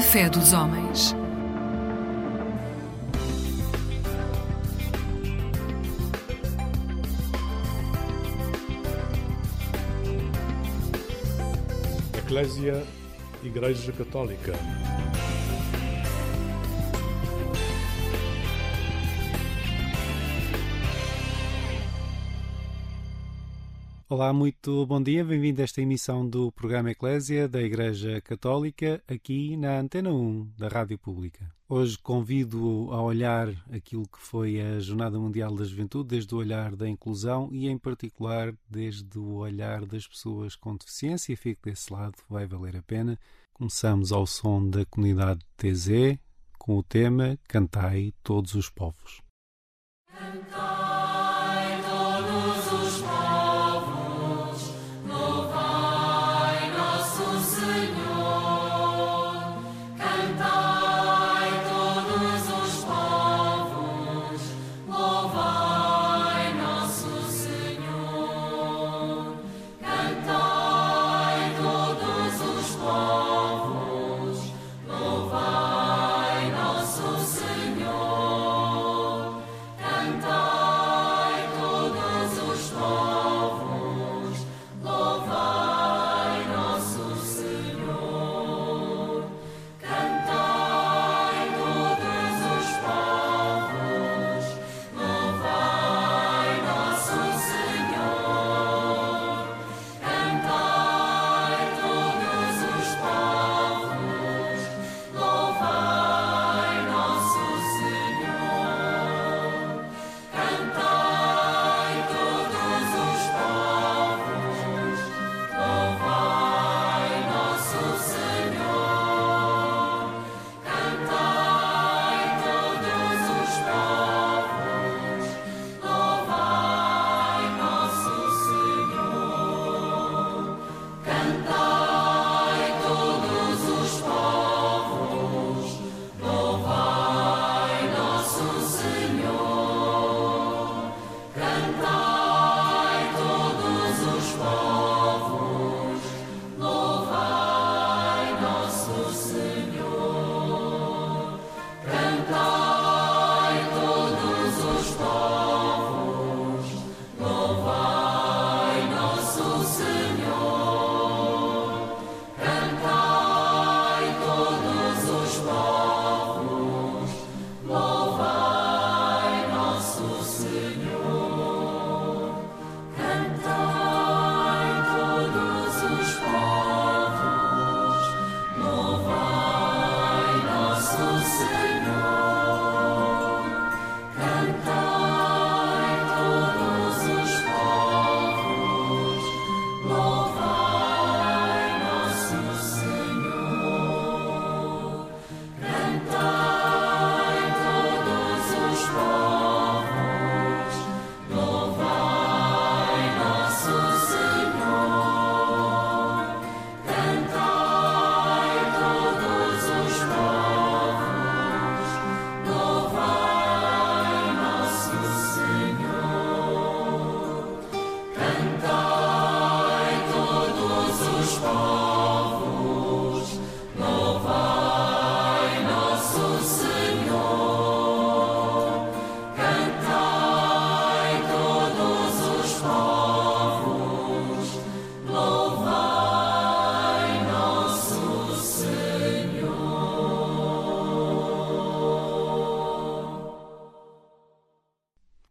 Fé dos homens. Eclésia Igreja Católica. Olá, muito bom dia, bem-vindo a esta emissão do programa Eclésia da Igreja Católica, aqui na Antena 1 da Rádio Pública. Hoje convido a olhar aquilo que foi a Jornada Mundial da Juventude, desde o olhar da inclusão e, em particular, desde o olhar das pessoas com deficiência. Fico desse lado, vai valer a pena. Começamos ao som da comunidade TZ com o tema Cantai Todos os Povos. Cantai.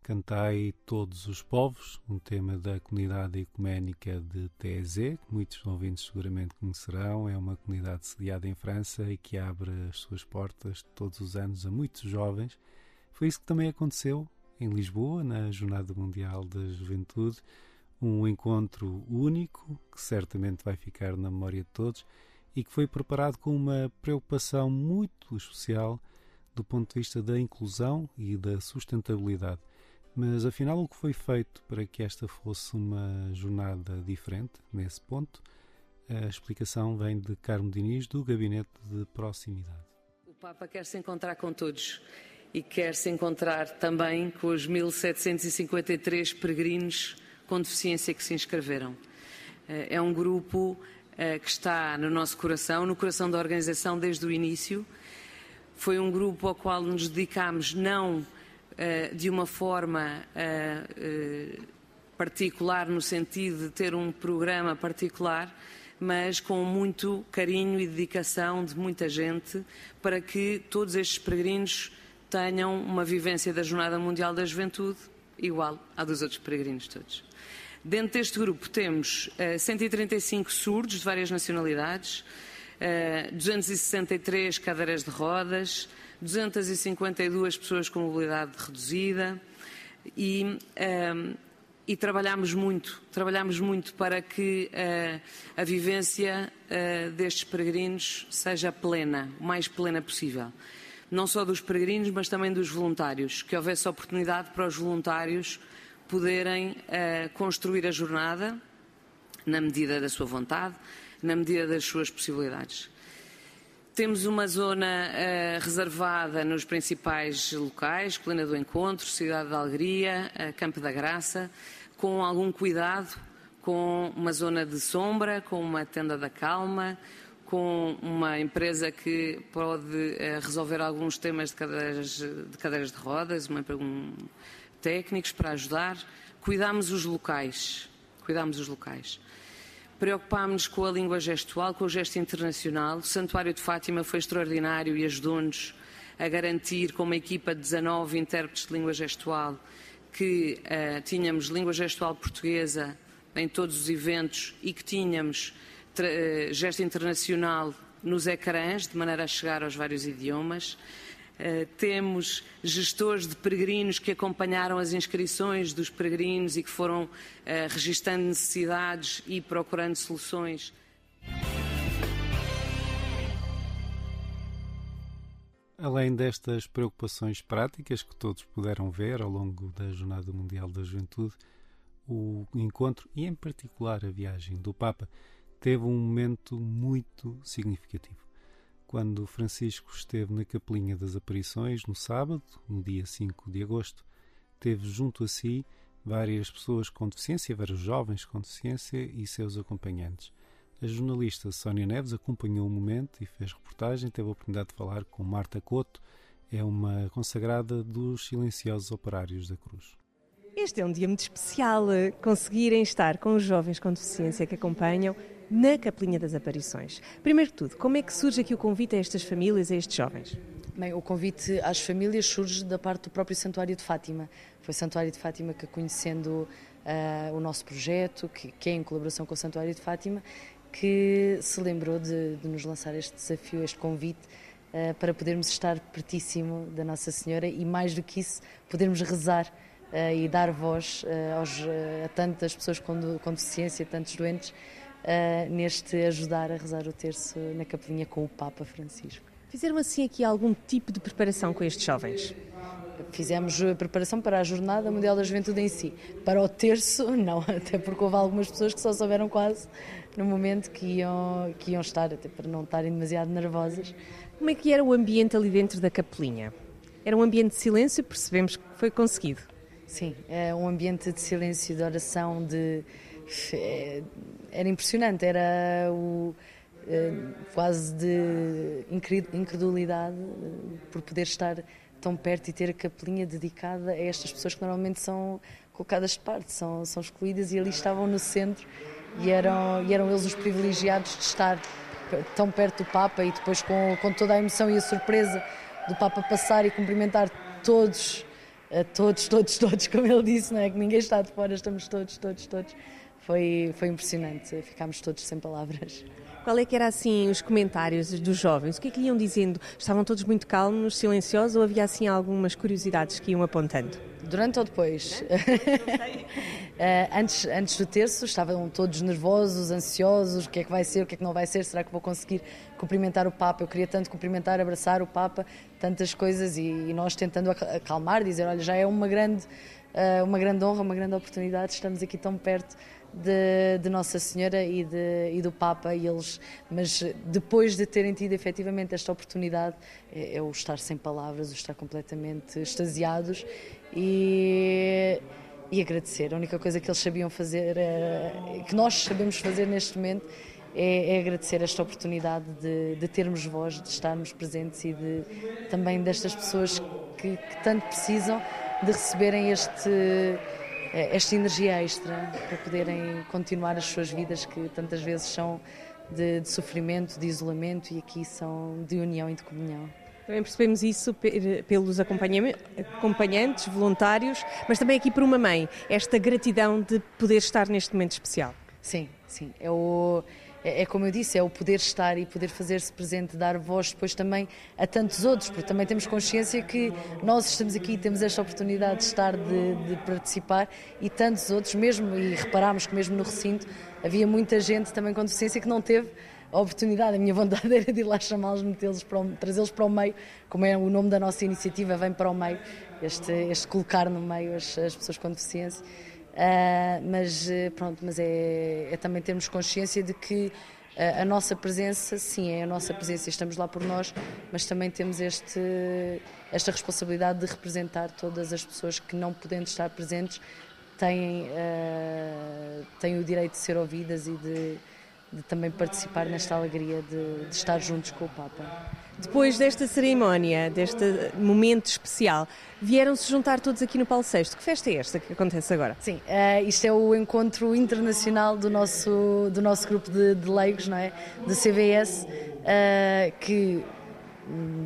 Cantai Todos os Povos, um tema da comunidade ecuménica de TEZ, que muitos ouvintes seguramente conhecerão. É uma comunidade sediada em França e que abre as suas portas todos os anos a muitos jovens. Foi isso que também aconteceu em Lisboa, na Jornada Mundial da Juventude. Um encontro único, que certamente vai ficar na memória de todos e que foi preparado com uma preocupação muito especial do ponto de vista da inclusão e da sustentabilidade. Mas afinal, o que foi feito para que esta fosse uma jornada diferente nesse ponto? A explicação vem de Carmo Diniz, do Gabinete de Proximidade. O Papa quer se encontrar com todos e quer se encontrar também com os 1753 peregrinos com deficiência que se inscreveram. Eh, é um grupo que está no nosso coração, no coração da organização desde o início. Foi um grupo ao qual nos dedicámos não de uma forma particular, no sentido de ter um programa particular, mas com muito carinho e dedicação de muita gente para que todos estes peregrinos tenham uma vivência da Jornada Mundial da Juventude igual à dos outros peregrinos todos. Dentro deste grupo temos uh, 135 surdos de várias nacionalidades, uh, 263 cadeiras de rodas, 252 pessoas com mobilidade reduzida e uh, e trabalhámos muito, trabalhámos muito para que uh, a vivência uh, destes peregrinos seja plena, o mais plena possível. Não só dos peregrinos, mas também dos voluntários, que houvesse oportunidade para os voluntários poderem uh, construir a jornada na medida da sua vontade, na medida das suas possibilidades. Temos uma zona uh, reservada nos principais locais, Colina do Encontro, Cidade da Alegria, uh, Campo da Graça, com algum cuidado, com uma zona de sombra, com uma tenda da calma, com uma empresa que pode uh, resolver alguns temas de cadeiras de, cadeiras de rodas, uma, um, técnicos para ajudar. Cuidamos os locais, cuidamos os locais. Preocupámos-nos com a língua gestual, com o gesto internacional. O Santuário de Fátima foi extraordinário e ajudou-nos a garantir, com uma equipa de 19 intérpretes de língua gestual, que uh, tínhamos língua gestual portuguesa em todos os eventos e que tínhamos uh, gesto internacional nos ecrãs, de maneira a chegar aos vários idiomas. Uh, temos gestores de peregrinos que acompanharam as inscrições dos peregrinos e que foram uh, registando necessidades e procurando soluções. Além destas preocupações práticas que todos puderam ver ao longo da Jornada Mundial da Juventude, o encontro e, em particular, a viagem do Papa teve um momento muito significativo. Quando Francisco esteve na Capelinha das Aparições no sábado, no dia 5 de agosto, teve junto a si várias pessoas com deficiência, vários jovens com deficiência e seus acompanhantes. A jornalista Sónia Neves acompanhou o momento e fez reportagem. Teve a oportunidade de falar com Marta Couto, é uma consagrada dos silenciosos operários da Cruz. Este é um dia muito especial, eh, conseguirem estar com os jovens com deficiência que acompanham na Capelinha das Aparições. Primeiro de tudo, como é que surge aqui o convite a estas famílias, a estes jovens? Bem, o convite às famílias surge da parte do próprio Santuário de Fátima. Foi o Santuário de Fátima que, conhecendo uh, o nosso projeto, que, que é em colaboração com o Santuário de Fátima, que se lembrou de, de nos lançar este desafio, este convite, uh, para podermos estar pertíssimo da Nossa Senhora e, mais do que isso, podermos rezar uh, e dar voz uh, aos, a tantas pessoas com, com deficiência, tantos doentes, neste ajudar a rezar o terço na capelinha com o Papa Francisco. Fizeram assim aqui algum tipo de preparação com estes jovens? Fizemos a preparação para a Jornada Mundial da Juventude em si. Para o terço, não, até porque houve algumas pessoas que só souberam quase no momento que iam, que iam estar, até para não estarem demasiado nervosas. Como é que era o ambiente ali dentro da capelinha? Era um ambiente de silêncio, percebemos que foi conseguido. Sim, é um ambiente de silêncio, de oração, de... É, era impressionante, era o é, quase de incredulidade eh, por poder estar tão perto e ter a capelinha dedicada a estas pessoas que normalmente são colocadas de parte, são, são excluídas e ali estavam no centro e eram, e eram eles os privilegiados de estar tão perto do Papa e depois com, com toda a emoção e a surpresa do Papa passar e cumprimentar todos, todos, todos, todos, como ele disse, não é? Que ninguém está de fora, estamos todos, todos, todos. Foi, foi impressionante, ficámos todos sem palavras. Qual é que era assim os comentários dos jovens? O que é que iam dizendo? Estavam todos muito calmos, silenciosos ou havia assim algumas curiosidades que iam apontando? Durante ou depois? Eh, antes, antes do terço estavam todos nervosos, ansiosos, o que é que vai ser, o que é que não vai ser, será que vou conseguir cumprimentar o Papa? Eu queria tanto cumprimentar, abraçar o Papa, tantas coisas e, e nós tentando acalmar, dizer, olha, já é uma grande, eh, uma grande honra, uma grande oportunidade, estamos aqui tão perto de, de, Nossa Senhora e, de, e, do Papa e eles, mas depois de terem tido efetivamente esta oportunidade é, é o estar sem palavras, o estar completamente extasiados e, e agradecer. A única coisa que eles sabiam fazer, era, que nós sabemos fazer neste momento, é, é agradecer esta oportunidade de, de, termos voz, de estarmos presentes e de, também destas pessoas que, que tanto precisam de receberem este, eh, esta energia extra para poderem continuar as suas vidas que tantas vezes são de, de sofrimento, de isolamento e aqui são de união e de comunhão. Também percebemos isso pelos acompanhantes, voluntários, mas também aqui por uma mãe, esta gratidão de poder estar neste momento especial. Sim, sim. É o, é, é, como eu disse, é o poder estar e poder fazer-se presente, dar voz depois também a tantos outros, porque também temos consciência que nós estamos aqui e temos esta oportunidade de estar, de, de participar e tantos outros, mesmo, e reparámos que mesmo no recinto havia muita gente também com deficiência que não teve a oportunidade. A minha vontade era de ir lá chamá-los, trazê-los para o meio, como é o nome da nossa iniciativa, vem para o meio, este, este colocar no meio as, as pessoas com deficiência. Uh, mas eh, pronto, mas é, é, também termos consciência de que a, a nossa presença, sim, é a nossa presença, estamos lá por nós, mas também temos este, esta responsabilidade de representar todas as pessoas que não podendo estar presentes têm, uh, têm o direito de ser ouvidas e de, de também participar nesta alegria de, de estar juntos com o Papa. Depois desta cerimónia, deste momento especial, vieram-se juntar todos aqui no Paulo VI. Que festa é esta que acontece agora? Sim, uh, isto é o encontro internacional do nosso, do nosso grupo de, de leigos, não é? De CVS, uh, eh, que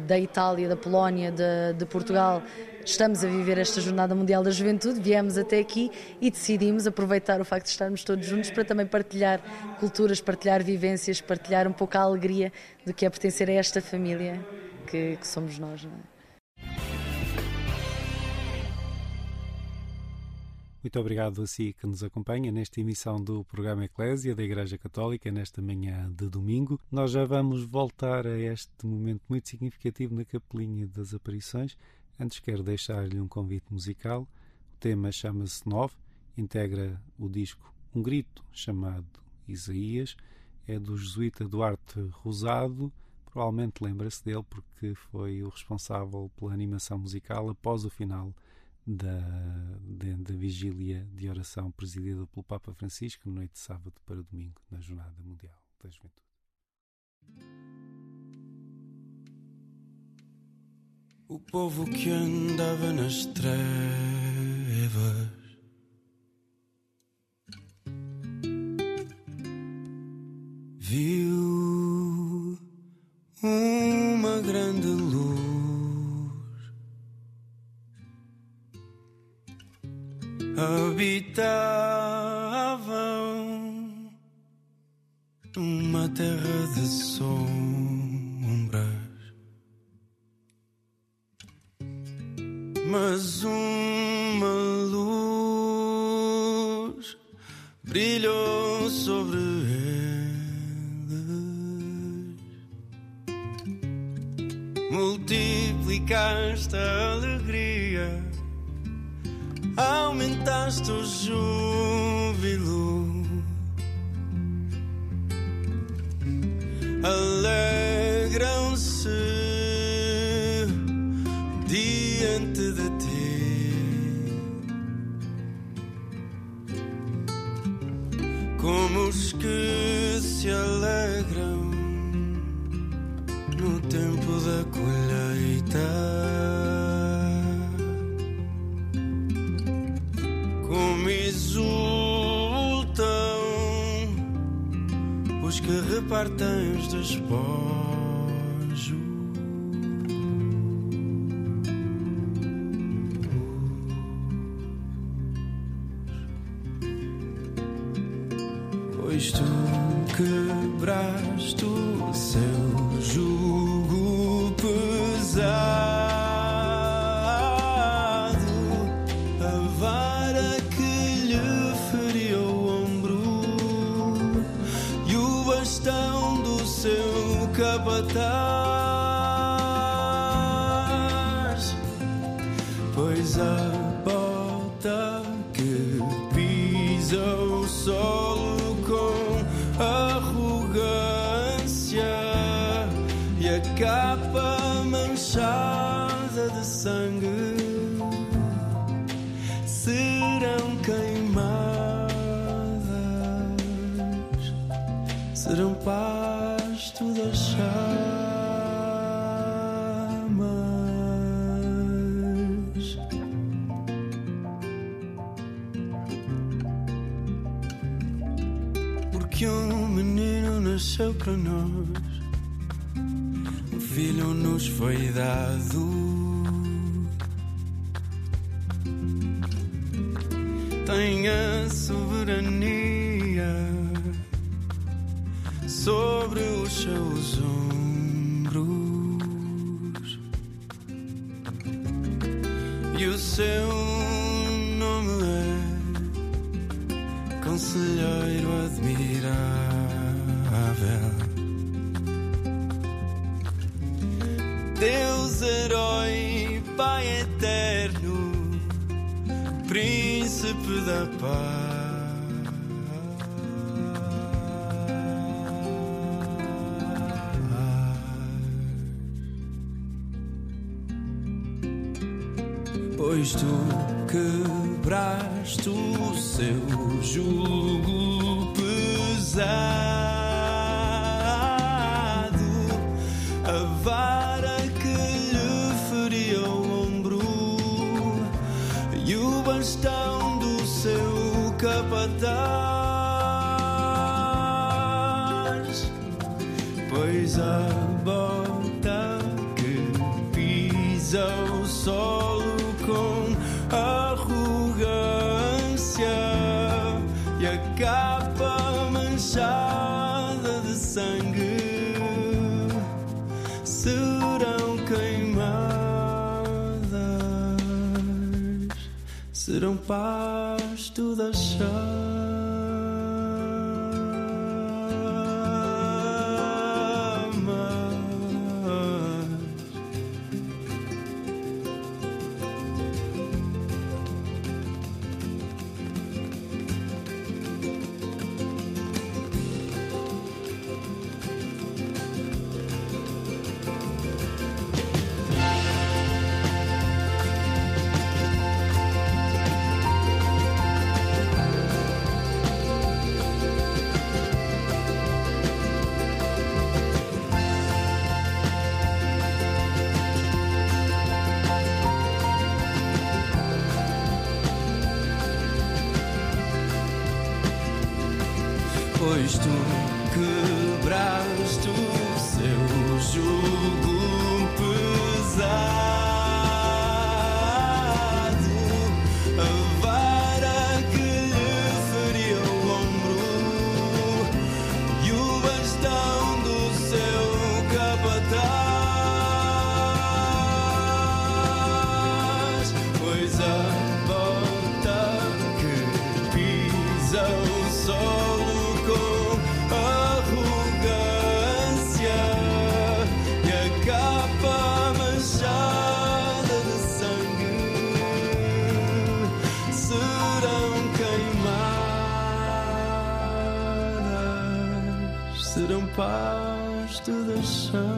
da Itália, da Polónia, de, de Portugal, estamos a viver esta Jornada Mundial da Juventude, viemos até aqui e decidimos aproveitar o facto de estarmos todos juntos para também partilhar culturas, partilhar vivências, partilhar um pouco a alegria do que é pertencer a esta família que, que somos nós. Não é? Muito obrigado a si que nos acompanha nesta emissão do programa Eclésia da Igreja Católica, nesta manhã de domingo. Nós já vamos voltar a este momento muito significativo na Capelinha das Aparições. Antes quero deixar-lhe um convite musical. O tema chama-se Nove, integra o disco Um Grito, chamado Isaías. É do jesuíta Duarte Rosado. Provavelmente lembra-se dele porque foi o responsável pela animação musical após o final da, da, da, vigília de oração presidida pelo Papa Francisco, noite de sábado para domingo, na Jornada Mundial da Juventude. O povo que andava nas trevas viu uma grande luz. habitavam numa terra de sombras, Pois tu quebraste o seu jugo foi dado. Tem a soberania sobre os seus ombros e o seu nome é Conselheiro Admirável. Deus herói, Pai eterno, Príncipe da paz. Pois tu quebraste o seu jugo serão pasto das chamas.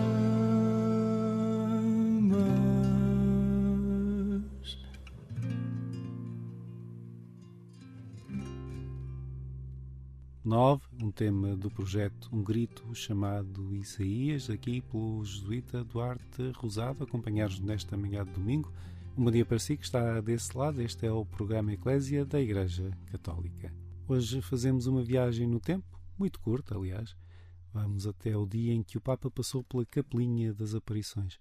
Nove, um tema do projeto Um Grito chamado Isaías, aqui pelo jesuíta Duarte Rosado, acompanhados nesta manhã de domingo. Um bom dia para si que está desse lado. Este é o programa Eclésia da Igreja Católica. Hoje fazemos uma viagem no tempo, muito curta, aliás. Vamos até o dia em que o Papa passou pela Capelinha das Aparições.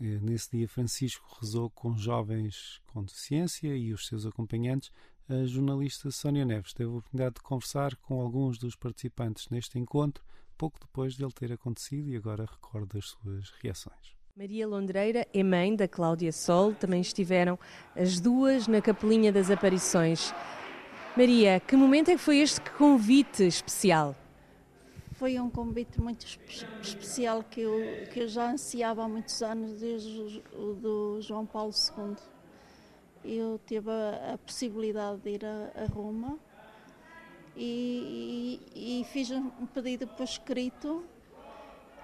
Eh, Nesse dia, Francisco rezou com jovens com deficiência e os seus acompanhantes. A jornalista Sónia Neves teve a oportunidade de conversar com alguns dos participantes neste encontro, pouco depois dele ter acontecido, e agora recorda as suas reações. Maria Londreira é mãe da Cláudia Sol, também estiveram as duas na Capelinha das Aparições. Maria, que momento é que foi este convite especial? Foi um convite muito espe- especial que eu, que eu já ansiava há muitos anos, desde o do João Paulo II. Eu tive a, a possibilidade de ir a, a Roma e, e- e fiz um pedido por escrito,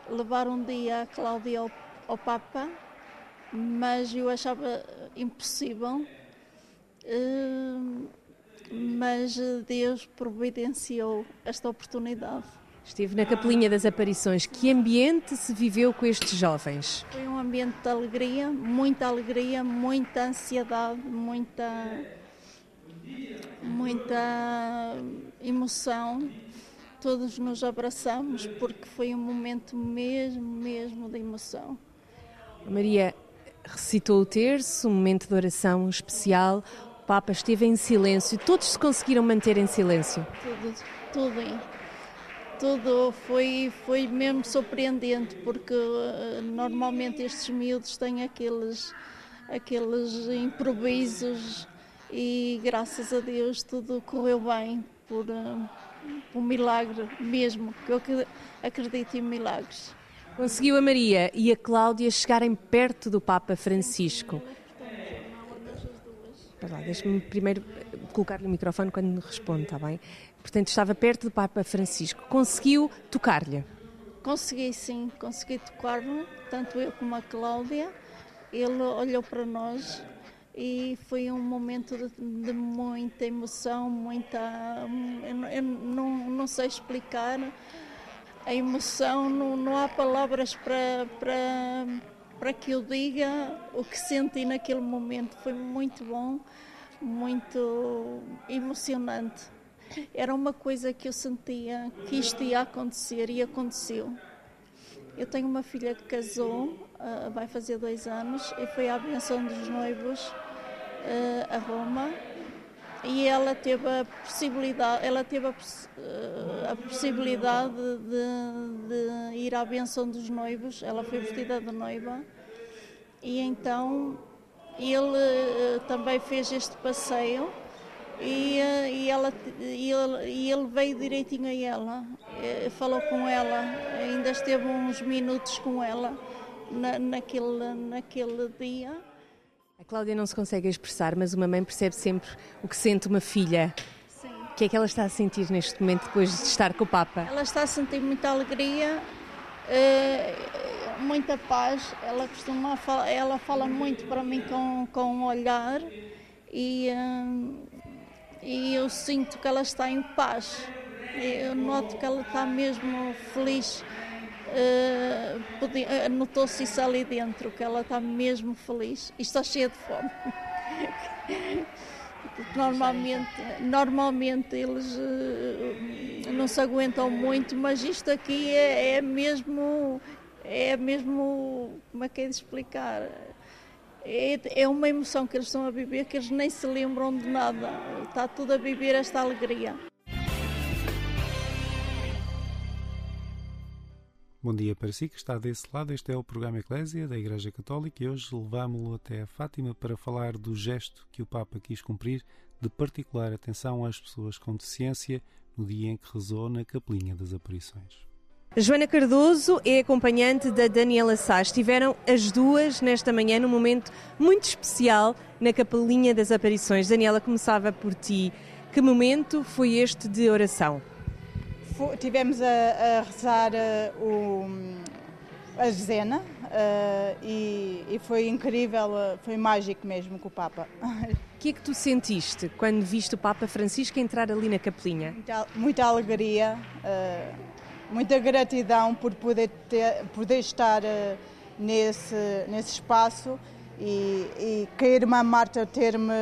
levar um dia a Cláudia ao, ao Papa, mas eu achava impossível. Hum, mas Deus providenciou esta oportunidade. Esteve na Capelinha das Aparições. Que ambiente se viveu com estes jovens? Foi um ambiente de alegria, muita alegria, muita ansiedade, muita muita emoção. Todos nos abraçamos porque foi um momento mesmo, mesmo de emoção. Maria recitou o terço, um momento de oração especial. O Papa esteve em silêncio. Todos se conseguiram manter em silêncio? Tudo, tudo. Tudo foi, foi mesmo surpreendente porque uh, normalmente estes miúdos têm aqueles, aqueles improvisos e graças a Deus tudo correu bem por, uh, um milagre mesmo, que eu acredito em milagres. Conseguiu a Maria e a Cláudia chegarem perto do Papa Francisco. Deixa-me primeiro colocar-lhe o microfone quando responde, está bem? Portanto, estava perto do Papa Francisco. Conseguiu tocar-lhe? Consegui, sim, consegui tocar-lhe, tanto eu como a Cláudia. Ele olhou para nós e foi um momento de, de muita emoção, muita. Eu, eu não, não sei explicar a emoção, não, não há palavras para, para, para que eu diga o que senti naquele momento. Foi muito bom, muito emocionante. Era uma coisa que eu sentia que isto ia acontecer e aconteceu. Eu tenho uma filha que casou, uh, vai fazer dois anos, e foi à benção dos noivos uh, a Roma e ela teve a possibilidade, ela teve a, uh, a possibilidade de, de, ir à benção dos noivos. Ela foi vestida de noiva e então ele também fez este passeio e, uh, e, ela, e, ele, e ele veio direitinho a ela, falou com ela, ainda esteve uns minutos com ela na, naquele, naquele dia. A Cláudia não se consegue expressar, mas uma mãe percebe sempre o que sente uma filha. Sim. O que é que ela está a sentir neste momento depois de estar com o Papa? Ela está a sentir muita alegria, uh, muita paz. Ela costuma ela fala muito para mim com, com um olhar e, e eu sinto que ela está em paz. Eu noto que ela está mesmo feliz uh, notou-se isso ali dentro, que ela está mesmo feliz e está cheia de fome. normalmente, normalmente eles uh, não se aguentam muito, mas isto aqui é, é mesmo, é mesmo, como é que é de explicar? É, é uma emoção que eles estão a viver que eles nem se lembram de nada. Está tudo a viver esta alegria. Bom dia para si que está desse lado. Este é o programa Eclésia da Igreja Católica e hoje levámo-lo até a Fátima para falar do gesto que o Papa quis cumprir de particular atenção às pessoas com deficiência no dia em que rezou na Capelinha das Aparições. Joana Cardoso é acompanhante da Daniela Sá. Estiveram as duas nesta manhã num momento muito especial na Capelinha das Aparições. Daniela, começava por ti. Que momento foi este de oração? tivemos a, a rezar uh, o, a dezena uh, e, e, foi incrível, uh, foi mágico mesmo com o Papa. O que é que tu sentiste quando viste o Papa Francisco entrar ali na capelinha? Muita, muita alegria, muita gratidão por poder, ter, poder estar nesse, nesse espaço e, e que a irmã Marta ter-me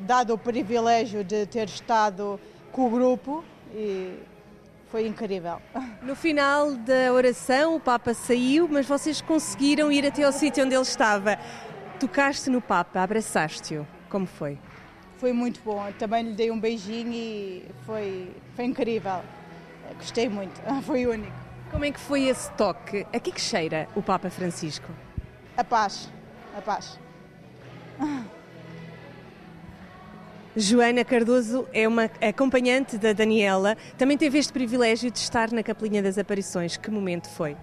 dado o privilégio de ter estado com o grupo e foi incrível. No final da oração, o Papa saiu, mas vocês conseguiram ir até ao sítio onde ele estava. Tocaste no Papa, abraçaste-o. Como foi? Foi muito bom. Também lhe dei um beijinho e foi, foi incrível. Gostei muito, foi único. Como é que foi esse toque? A que, é que cheira o Papa Francisco? A paz, a paz. Joana Cardoso é uma acompanhante da Daniela. Também teve este privilégio de estar na Capelinha das Aparições. Que momento foi?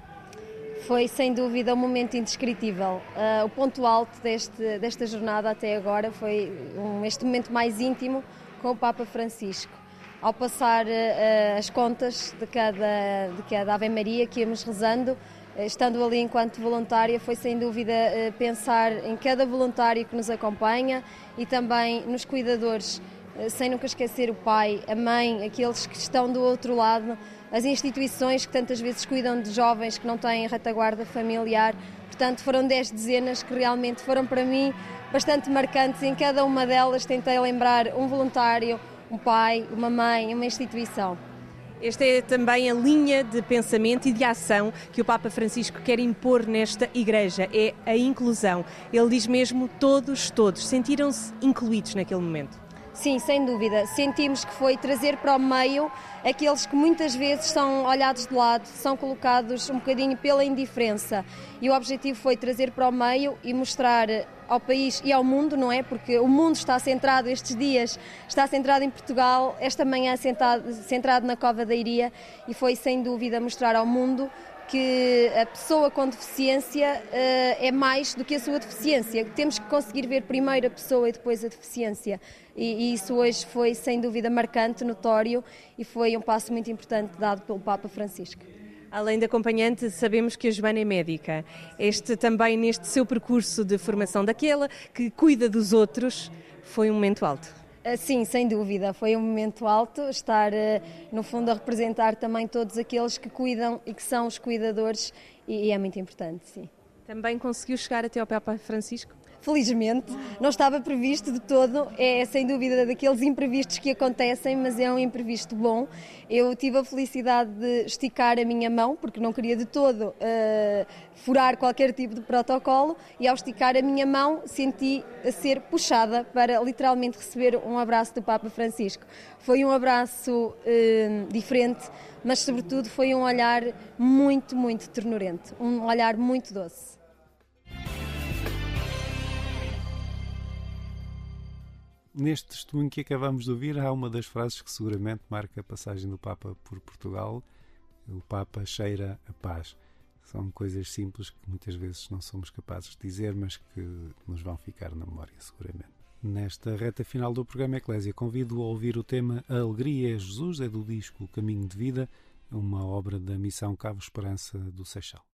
Foi sem dúvida um momento indescritível. Uh, o ponto alto deste, desta jornada até agora foi um, este momento mais íntimo com o Papa Francisco. Ao passar uh, as contas de cada, de cada Ave Maria que íamos rezando, eh, estando ali enquanto voluntária, foi sem dúvida eh, pensar em cada voluntário que nos acompanha e também nos cuidadores, eh, sem nunca esquecer o pai, a mãe, aqueles que estão do outro lado as instituições que tantas vezes cuidam de jovens que não têm retaguarda familiar. Portanto, foram 10 dezenas que realmente foram para mim bastante marcantes. Em cada uma delas tentei lembrar um voluntário, um pai, uma mãe, uma instituição. Esta é também a linha de pensamento e de ação que o Papa Francisco quer impor nesta igreja, é a inclusão. Ele diz mesmo todos, todos. Sentiram-se incluídos naquele momento? Sim, sem dúvida. Sentimos que foi trazer para o meio aqueles que muitas vezes são olhados de lado, são colocados um bocadinho pela indiferença. E o objetivo foi trazer para o meio e mostrar ao país e ao mundo, não é? Porque o mundo está centrado estes dias, está centrado em Portugal, esta manhã centrado, centrado na Cova da Iria e foi sem dúvida mostrar ao mundo que a pessoa com deficiência uh, é mais do que a sua deficiência. Temos que conseguir ver primeiro a pessoa e depois a deficiência. E, e, isso hoje foi, sem dúvida, marcante, notório e foi um passo muito importante dado pelo Papa Francisco. Além de acompanhante, sabemos que a Joana é médica. Este também, neste seu percurso de formação daquela que cuida dos outros, foi um momento alto. Ah, sim, sem dúvida, foi um momento alto estar, ah, no fundo, a representar também todos aqueles que cuidam e que são os cuidadores e é muito importante, sim. Também conseguiu chegar até ao Papa Francisco? Felizmente. Não estava previsto de todo, é sem dúvida daqueles imprevistos que acontecem, mas é um imprevisto bom. Eu tive a felicidade de esticar a minha mão, porque não queria de todo uh, furar qualquer tipo de protocolo, e ao esticar a minha mão senti a ser puxada para literalmente receber um abraço do Papa Francisco. Foi um abraço uh, diferente, mas sobretudo foi um olhar muito, muito ternurente, um olhar muito doce. Neste testemunho que acabamos de ouvir, há uma das frases que seguramente marca a passagem do Papa por Portugal. O Papa cheira a paz. São coisas simples que muitas vezes não somos capazes de dizer, mas que nos vão ficar na memória, seguramente. Nesta reta final do programa Eclésia, convido a ouvir o tema A Alegria é Jesus, é do disco Caminho de Vida, uma obra da Missão Cabo Esperança do Seixal.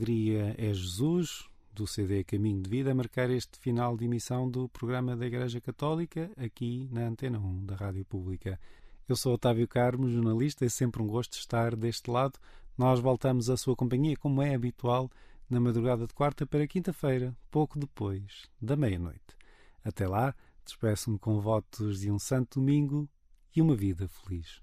Alegria é Jesus, do CD Caminho de Vida, a marcar este final de emissão do programa da Igreja Católica, aqui na Antena 1 da Rádio Pública. Eu sou Otávio Carmo, jornalista, é sempre um gosto estar deste lado. Nós voltamos à sua companhia, como é habitual, na madrugada de quarta para quinta-feira, pouco depois da meia-noite. Até lá, despeço-me com votos de um santo domingo e uma vida feliz.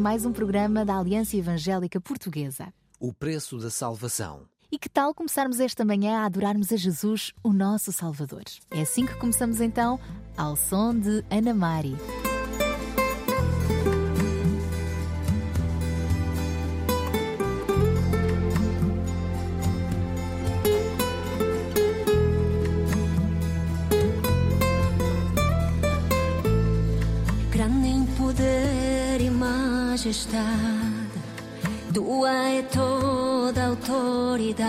A mais um programa da Aliança Evangélica Portuguesa. O preço da salvação. E que tal começarmos esta manhã a adorarmos a Jesus, o nosso Salvador? É assim que começamos então, ao som de Ana Mari. Majestade, tua é toda autoridade.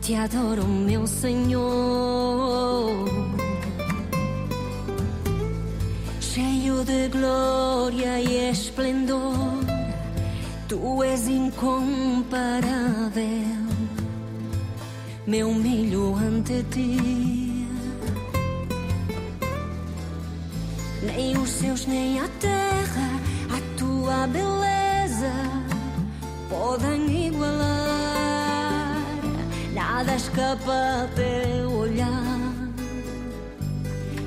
Te adoro, meu Senhor. Cheio de glória e esplendor, tu és incomparável. Me humilho ante ti. Nem os céus, nem a tua beleza podem igualar. Nada escapa teu olhar.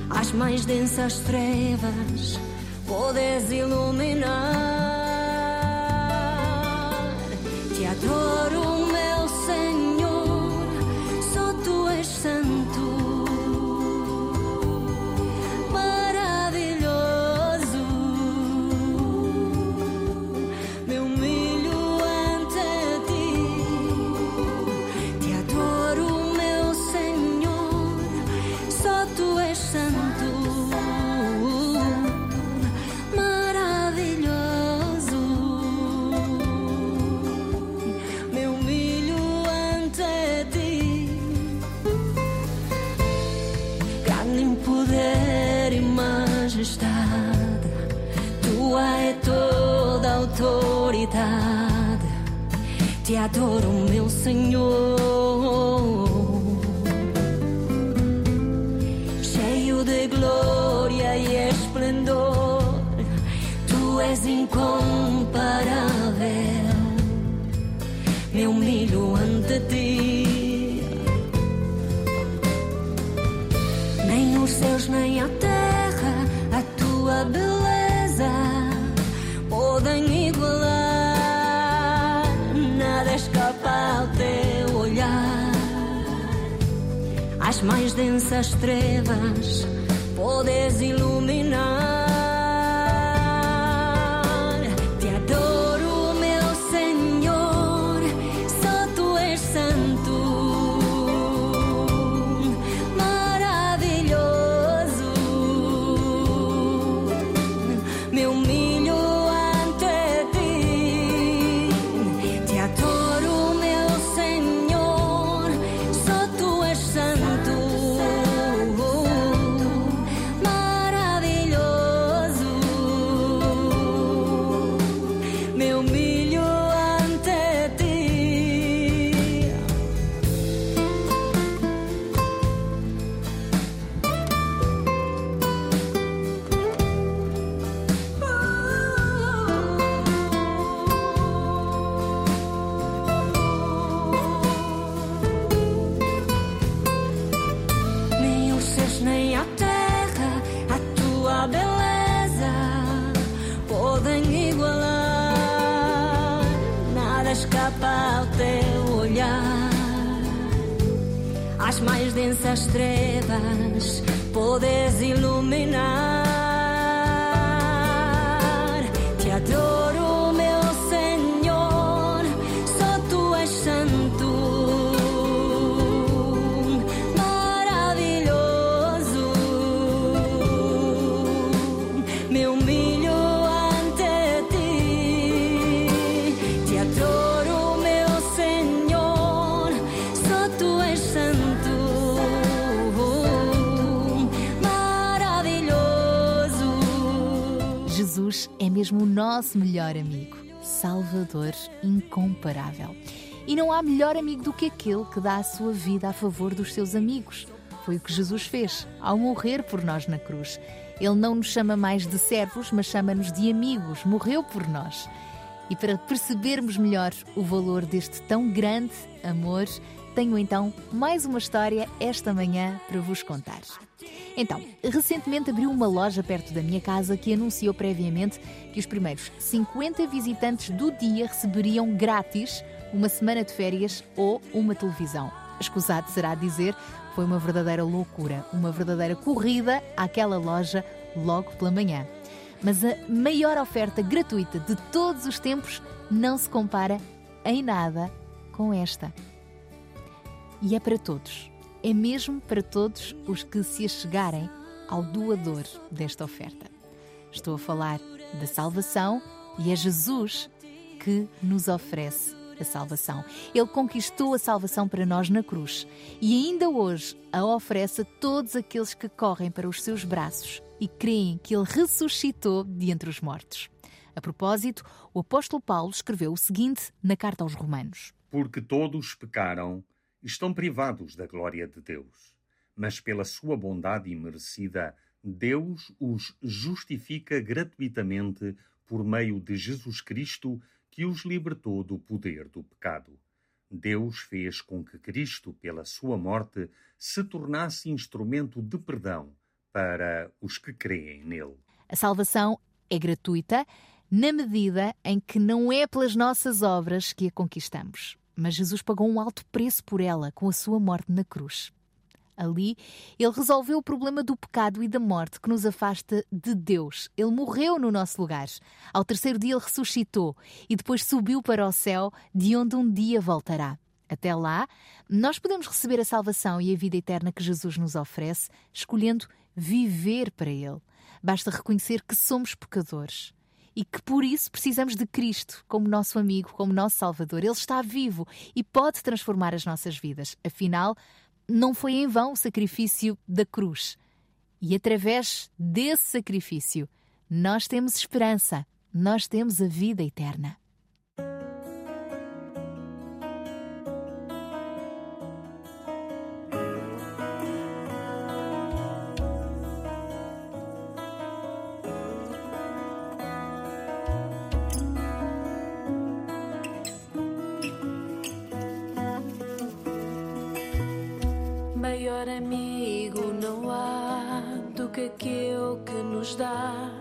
As mais densas trevas podes iluminar. Te adoro, é mesmo o nosso melhor amigo, Salvador incomparável. E não há melhor amigo do que aquele que dá a sua vida a favor dos seus amigos. Foi o que Jesus fez ao morrer por nós na cruz. Ele não nos chama mais de servos, mas chama-nos de amigos. Morreu por nós. E para percebermos melhor o valor deste tão grande amor, tenho então mais uma história esta manhã para vos contar. Então, recentemente abriu uma loja perto da minha casa que anunciou previamente que os primeiros 50 visitantes do dia receberiam grátis uma semana de férias ou uma televisão. Escusado será dizer, foi uma verdadeira loucura, uma verdadeira corrida àquela loja logo pela manhã. Mas a maior oferta gratuita de todos os tempos não se compara em nada com esta. E é para todos. É mesmo para todos os que se achegarem ao doador desta oferta. Estou a falar da salvação e é Jesus que nos oferece a salvação. Ele conquistou a salvação para nós na cruz e ainda hoje a oferece a todos aqueles que correm para os seus braços e creem que ele ressuscitou de entre os mortos. A propósito, o apóstolo Paulo escreveu o seguinte na carta aos Romanos: Porque todos pecaram estão privados da glória de Deus. Mas pela sua bondade imerecida, Deus os justifica gratuitamente por meio de Jesus Cristo, que os libertou do poder do pecado. Deus fez com que Cristo, pela sua morte, se tornasse instrumento de perdão para os que creem nele. A salvação é gratuita na medida em que não é pelas nossas obras que a conquistamos, mas Jesus pagou um alto preço por ela com a sua morte na cruz. Ali, ele resolveu o problema do pecado e da morte que nos afasta de Deus. Ele morreu no nosso lugar. Ao terceiro dia, ele ressuscitou e depois subiu para o céu, de onde um dia voltará. Até lá, nós podemos receber a salvação e a vida eterna que Jesus nos oferece, escolhendo viver para Ele. Basta reconhecer que somos pecadores e que por isso precisamos de Cristo como nosso amigo, como nosso Salvador. Ele está vivo e pode transformar as nossas vidas. Afinal, não foi em vão o sacrifício da cruz. E através desse sacrifício, nós temos esperança, nós temos a vida eterna. Maior amigo não há do que aquele que nos dá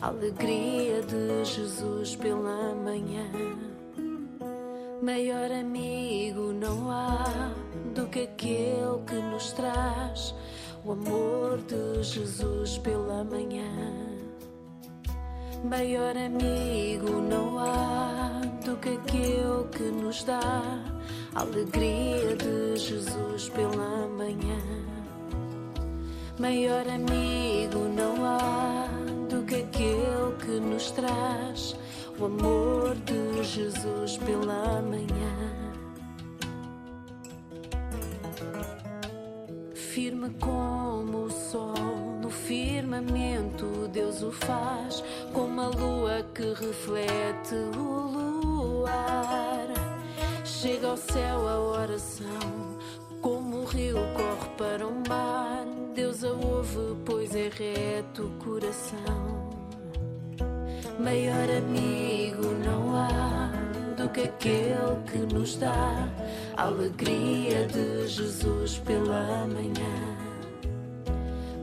a alegria de Jesus pela manhã. Maior amigo não há do que aquele que nos traz o amor de Jesus pela manhã. Maior amigo não há do que aquele que nos dá a alegria de Jesus pela manhã. Maior amigo não há do que aquele que nos traz o amor de Jesus pela manhã. Firme como o sol no firmamento, Deus o faz, como a lua que reflete o luar. Chega ao céu a oração, como o rio corre para o mar. Deus a ouve, pois é reto o coração. Maior amigo não há do que aquele que nos dá a alegria de Jesus pela manhã.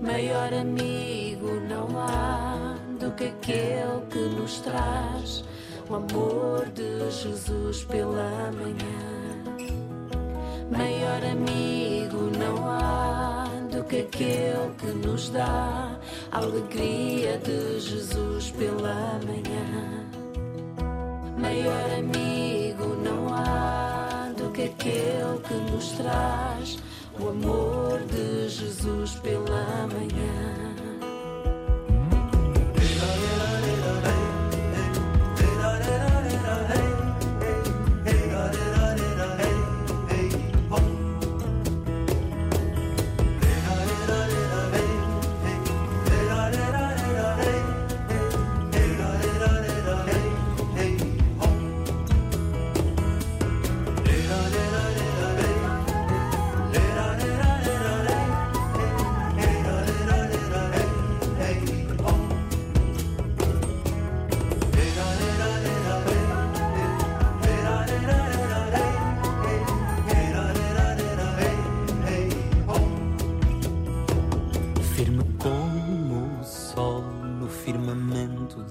Maior amigo não há do que aquele que nos traz o amor de Jesus pela manhã. Maior amigo não há do que aquele que nos dá a alegria de Jesus pela manhã. Maior amigo não há do que aquele que nos traz o amor de Jesus pela manhã.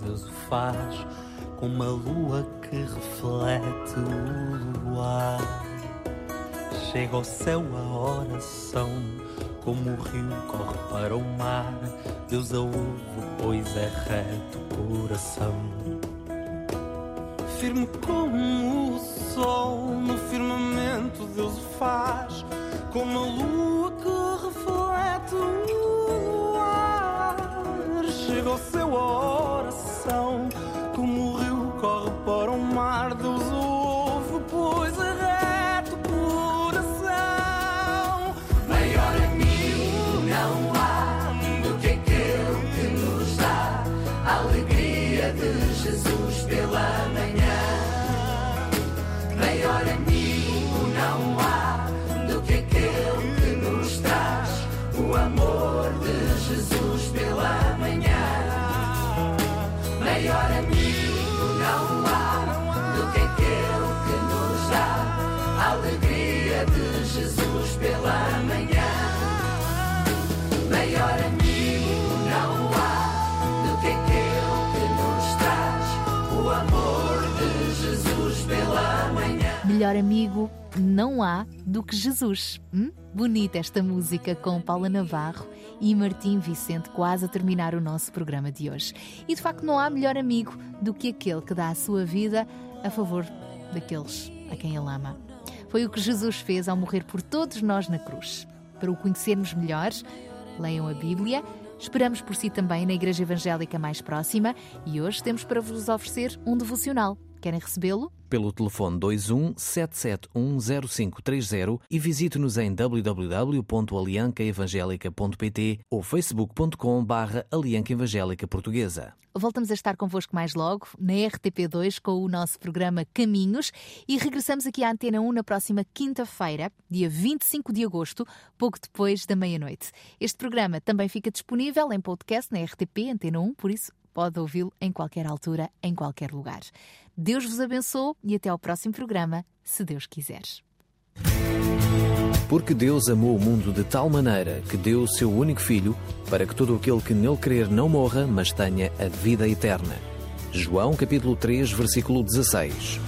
Deus o faz, como a lua que reflete o luar. Chega ao céu a oração, como o rio corre para o mar. Deus a ouve, pois é reto o coração. Firme como o sol no firmamento, Deus o faz, como a lua que reflete o luar. Chega ao céu a oração, Melhor amigo não há do que Jesus. Hum? Bonita esta música com Paula Navarro e Martim Vicente, quase a terminar o nosso programa de hoje. E de facto não há melhor amigo do que aquele que dá a sua vida a favor daqueles a quem ele ama. Foi o que Jesus fez ao morrer por todos nós na cruz. Para o conhecermos melhor, leiam a Bíblia. Esperamos por si também na Igreja Evangélica mais próxima e hoje temos para vos oferecer um devocional. Querem recebê-lo? Pelo telefone 21 7710530 e visite-nos em www.aliancaevangelica.pt ou facebook.com barra Alianca Evangélica Portuguesa. Voltamos a estar convosco mais logo na RTP2 com o nosso programa Caminhos e regressamos aqui à Antena 1 na próxima quinta-feira, dia 25 de agosto, pouco depois da meia-noite. Este programa também fica disponível em podcast na RTP Antena 1, por isso pode ouvi-lo em qualquer altura, em qualquer lugar. Deus vos abençoe e até ao próximo programa, se Deus quiser. Porque Deus amou o mundo de tal maneira que deu o seu único Filho, para que todo aquele que nele crer não morra, mas tenha a vida eterna. João capítulo 3, versículo 16.